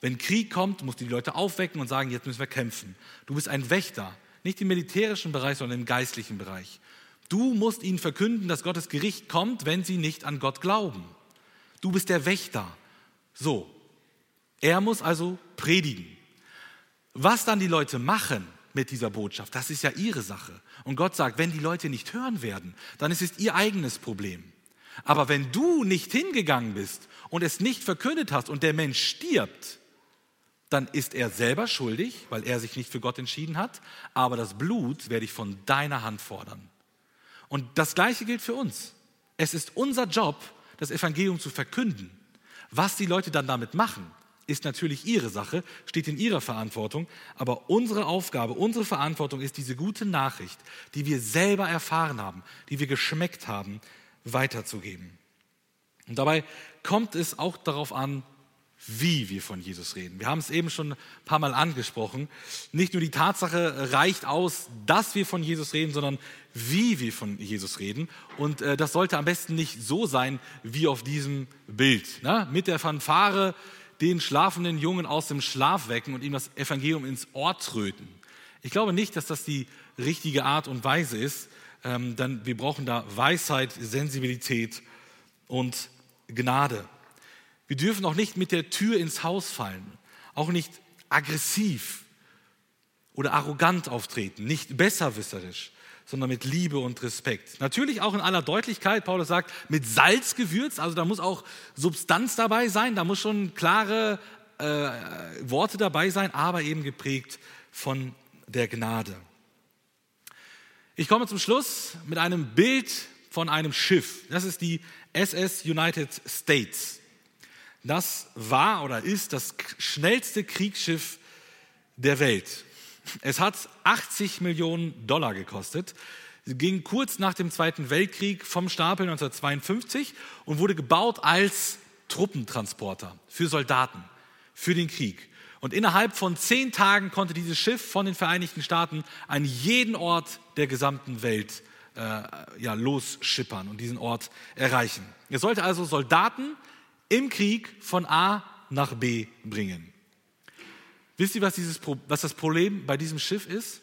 Wenn Krieg kommt, musst du die Leute aufwecken und sagen, jetzt müssen wir kämpfen. Du bist ein Wächter, nicht im militärischen Bereich, sondern im geistlichen Bereich. Du musst ihnen verkünden, dass Gottes Gericht kommt, wenn sie nicht an Gott glauben. Du bist der Wächter. So. Er muss also predigen. Was dann die Leute machen mit dieser Botschaft, das ist ja ihre Sache. Und Gott sagt, wenn die Leute nicht hören werden, dann ist es ihr eigenes Problem. Aber wenn du nicht hingegangen bist und es nicht verkündet hast und der Mensch stirbt, dann ist er selber schuldig, weil er sich nicht für Gott entschieden hat, aber das Blut werde ich von deiner Hand fordern. Und das Gleiche gilt für uns. Es ist unser Job, das Evangelium zu verkünden. Was die Leute dann damit machen, ist natürlich ihre Sache, steht in ihrer Verantwortung. Aber unsere Aufgabe, unsere Verantwortung ist, diese gute Nachricht, die wir selber erfahren haben, die wir geschmeckt haben, weiterzugeben. Und dabei kommt es auch darauf an, wie wir von Jesus reden. Wir haben es eben schon ein paar Mal angesprochen. Nicht nur die Tatsache reicht aus, dass wir von Jesus reden, sondern wie wir von Jesus reden. Und äh, das sollte am besten nicht so sein wie auf diesem Bild. Ne? Mit der Fanfare den schlafenden Jungen aus dem Schlaf wecken und ihm das Evangelium ins Ohr tröten. Ich glaube nicht, dass das die richtige Art und Weise ist, ähm, denn wir brauchen da Weisheit, Sensibilität und Gnade. Wir dürfen auch nicht mit der Tür ins Haus fallen, auch nicht aggressiv oder arrogant auftreten, nicht besserwisserisch, sondern mit Liebe und Respekt. Natürlich auch in aller Deutlichkeit, Paulus sagt, mit Salz gewürzt, also da muss auch Substanz dabei sein, da muss schon klare äh, Worte dabei sein, aber eben geprägt von der Gnade. Ich komme zum Schluss mit einem Bild von einem Schiff. Das ist die SS United States. Das war oder ist das schnellste Kriegsschiff der Welt. Es hat 80 Millionen Dollar gekostet, ging kurz nach dem Zweiten Weltkrieg vom Stapel 1952 und wurde gebaut als Truppentransporter für Soldaten, für den Krieg. Und innerhalb von zehn Tagen konnte dieses Schiff von den Vereinigten Staaten an jeden Ort der gesamten Welt äh, ja, losschippern und diesen Ort erreichen. Er sollte also Soldaten im Krieg von A nach B bringen. Wisst ihr, was, dieses, was das Problem bei diesem Schiff ist?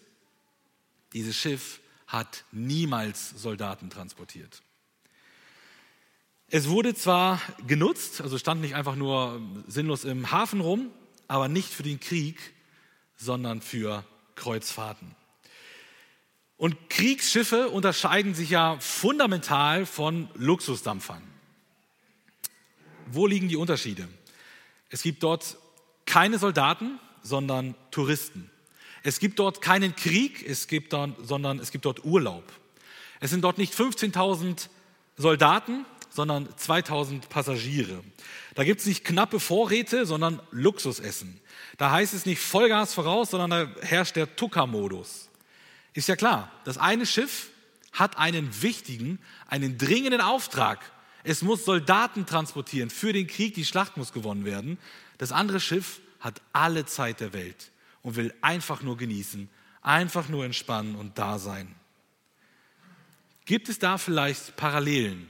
Dieses Schiff hat niemals Soldaten transportiert. Es wurde zwar genutzt, also stand nicht einfach nur sinnlos im Hafen rum, aber nicht für den Krieg, sondern für Kreuzfahrten. Und Kriegsschiffe unterscheiden sich ja fundamental von Luxusdampfern. Wo liegen die Unterschiede? Es gibt dort keine Soldaten, sondern Touristen. Es gibt dort keinen Krieg, es gibt dort, sondern es gibt dort Urlaub. Es sind dort nicht 15.000 Soldaten, sondern 2000 Passagiere. Da gibt es nicht knappe Vorräte, sondern Luxusessen. Da heißt es nicht Vollgas voraus, sondern da herrscht der Tucker-Modus. Ist ja klar, das eine Schiff hat einen wichtigen, einen dringenden Auftrag. Es muss Soldaten transportieren für den Krieg, die Schlacht muss gewonnen werden. Das andere Schiff hat alle Zeit der Welt und will einfach nur genießen, einfach nur entspannen und da sein. Gibt es da vielleicht Parallelen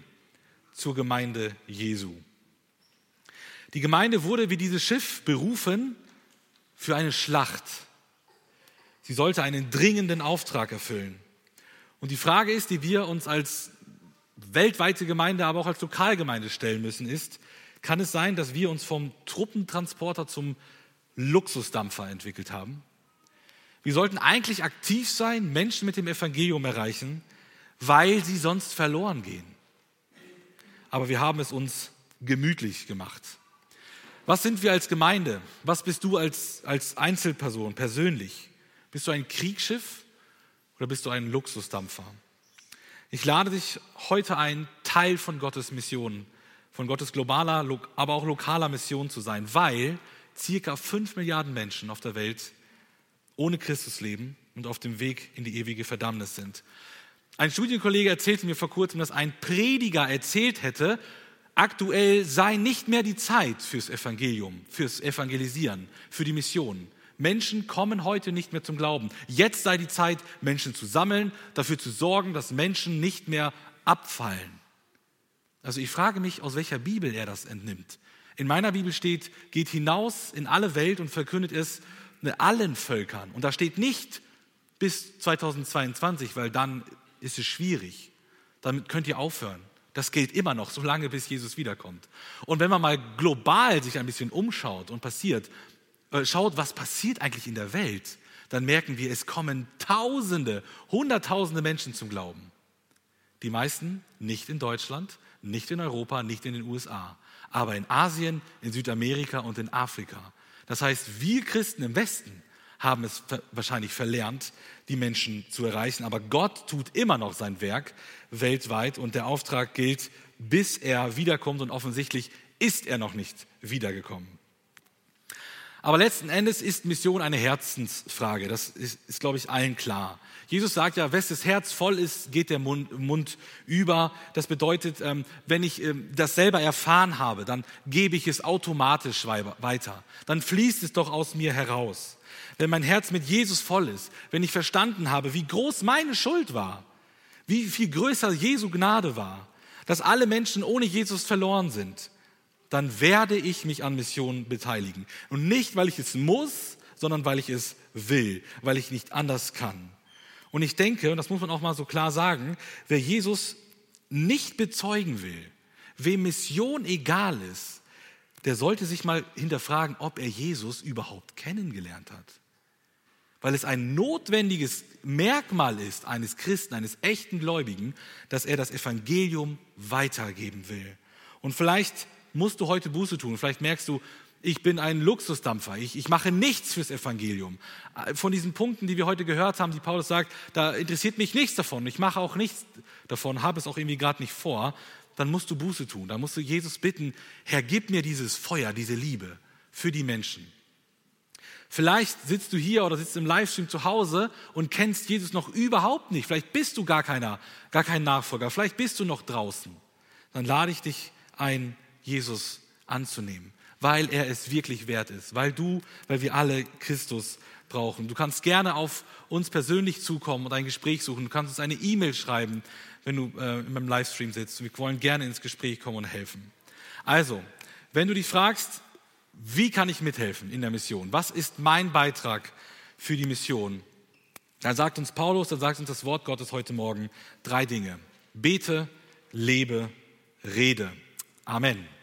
zur Gemeinde Jesu? Die Gemeinde wurde wie dieses Schiff berufen für eine Schlacht. Sie sollte einen dringenden Auftrag erfüllen. Und die Frage ist, die wir uns als weltweite Gemeinde, aber auch als Lokalgemeinde stellen müssen, ist, kann es sein, dass wir uns vom Truppentransporter zum Luxusdampfer entwickelt haben? Wir sollten eigentlich aktiv sein, Menschen mit dem Evangelium erreichen, weil sie sonst verloren gehen. Aber wir haben es uns gemütlich gemacht. Was sind wir als Gemeinde? Was bist du als, als Einzelperson persönlich? Bist du ein Kriegsschiff oder bist du ein Luxusdampfer? Ich lade dich heute ein, Teil von Gottes Mission, von Gottes globaler, aber auch lokaler Mission zu sein, weil circa fünf Milliarden Menschen auf der Welt ohne Christus leben und auf dem Weg in die ewige Verdammnis sind. Ein Studienkollege erzählte mir vor kurzem, dass ein Prediger erzählt hätte, aktuell sei nicht mehr die Zeit fürs Evangelium, fürs Evangelisieren, für die Mission. Menschen kommen heute nicht mehr zum Glauben. Jetzt sei die Zeit, Menschen zu sammeln, dafür zu sorgen, dass Menschen nicht mehr abfallen. Also ich frage mich, aus welcher Bibel er das entnimmt. In meiner Bibel steht, geht hinaus in alle Welt und verkündet es allen Völkern. Und da steht nicht bis 2022, weil dann ist es schwierig. Damit könnt ihr aufhören. Das gilt immer noch, solange bis Jesus wiederkommt. Und wenn man mal global sich ein bisschen umschaut und passiert, äh, schaut, was passiert eigentlich in der Welt, dann merken wir, es kommen Tausende, Hunderttausende Menschen zum Glauben. Die meisten nicht in Deutschland, nicht in Europa, nicht in den USA, aber in Asien, in Südamerika und in Afrika. Das heißt, wir Christen im Westen haben es wahrscheinlich verlernt, die Menschen zu erreichen. Aber Gott tut immer noch sein Werk weltweit und der Auftrag gilt, bis er wiederkommt und offensichtlich ist er noch nicht wiedergekommen. Aber letzten Endes ist Mission eine Herzensfrage. Das ist, ist, glaube ich, allen klar. Jesus sagt ja, wes das Herz voll ist, geht der Mund, Mund über. Das bedeutet, ähm, wenn ich ähm, das selber erfahren habe, dann gebe ich es automatisch weiter. Dann fließt es doch aus mir heraus. Wenn mein Herz mit Jesus voll ist, wenn ich verstanden habe, wie groß meine Schuld war, wie viel größer Jesu Gnade war, dass alle Menschen ohne Jesus verloren sind, dann werde ich mich an Missionen beteiligen. Und nicht, weil ich es muss, sondern weil ich es will, weil ich nicht anders kann. Und ich denke, und das muss man auch mal so klar sagen, wer Jesus nicht bezeugen will, wem Mission egal ist, der sollte sich mal hinterfragen, ob er Jesus überhaupt kennengelernt hat. Weil es ein notwendiges Merkmal ist eines Christen, eines echten Gläubigen, dass er das Evangelium weitergeben will. Und vielleicht musst du heute Buße tun. Vielleicht merkst du, ich bin ein Luxusdampfer, ich, ich mache nichts fürs Evangelium. Von diesen Punkten, die wir heute gehört haben, die Paulus sagt, da interessiert mich nichts davon, ich mache auch nichts davon, habe es auch irgendwie gerade nicht vor, dann musst du Buße tun, dann musst du Jesus bitten, Herr, gib mir dieses Feuer, diese Liebe für die Menschen. Vielleicht sitzt du hier oder sitzt im Livestream zu Hause und kennst Jesus noch überhaupt nicht. Vielleicht bist du gar keiner, gar kein Nachfolger. Vielleicht bist du noch draußen. Dann lade ich dich ein, Jesus anzunehmen. Weil er es wirklich wert ist, weil du, weil wir alle Christus brauchen. Du kannst gerne auf uns persönlich zukommen und ein Gespräch suchen. Du kannst uns eine E-Mail schreiben, wenn du äh, in meinem Livestream sitzt. Wir wollen gerne ins Gespräch kommen und helfen. Also, wenn du dich fragst, wie kann ich mithelfen in der Mission? Was ist mein Beitrag für die Mission? Dann sagt uns Paulus, dann sagt uns das Wort Gottes heute Morgen drei Dinge. Bete, lebe, rede. Amen.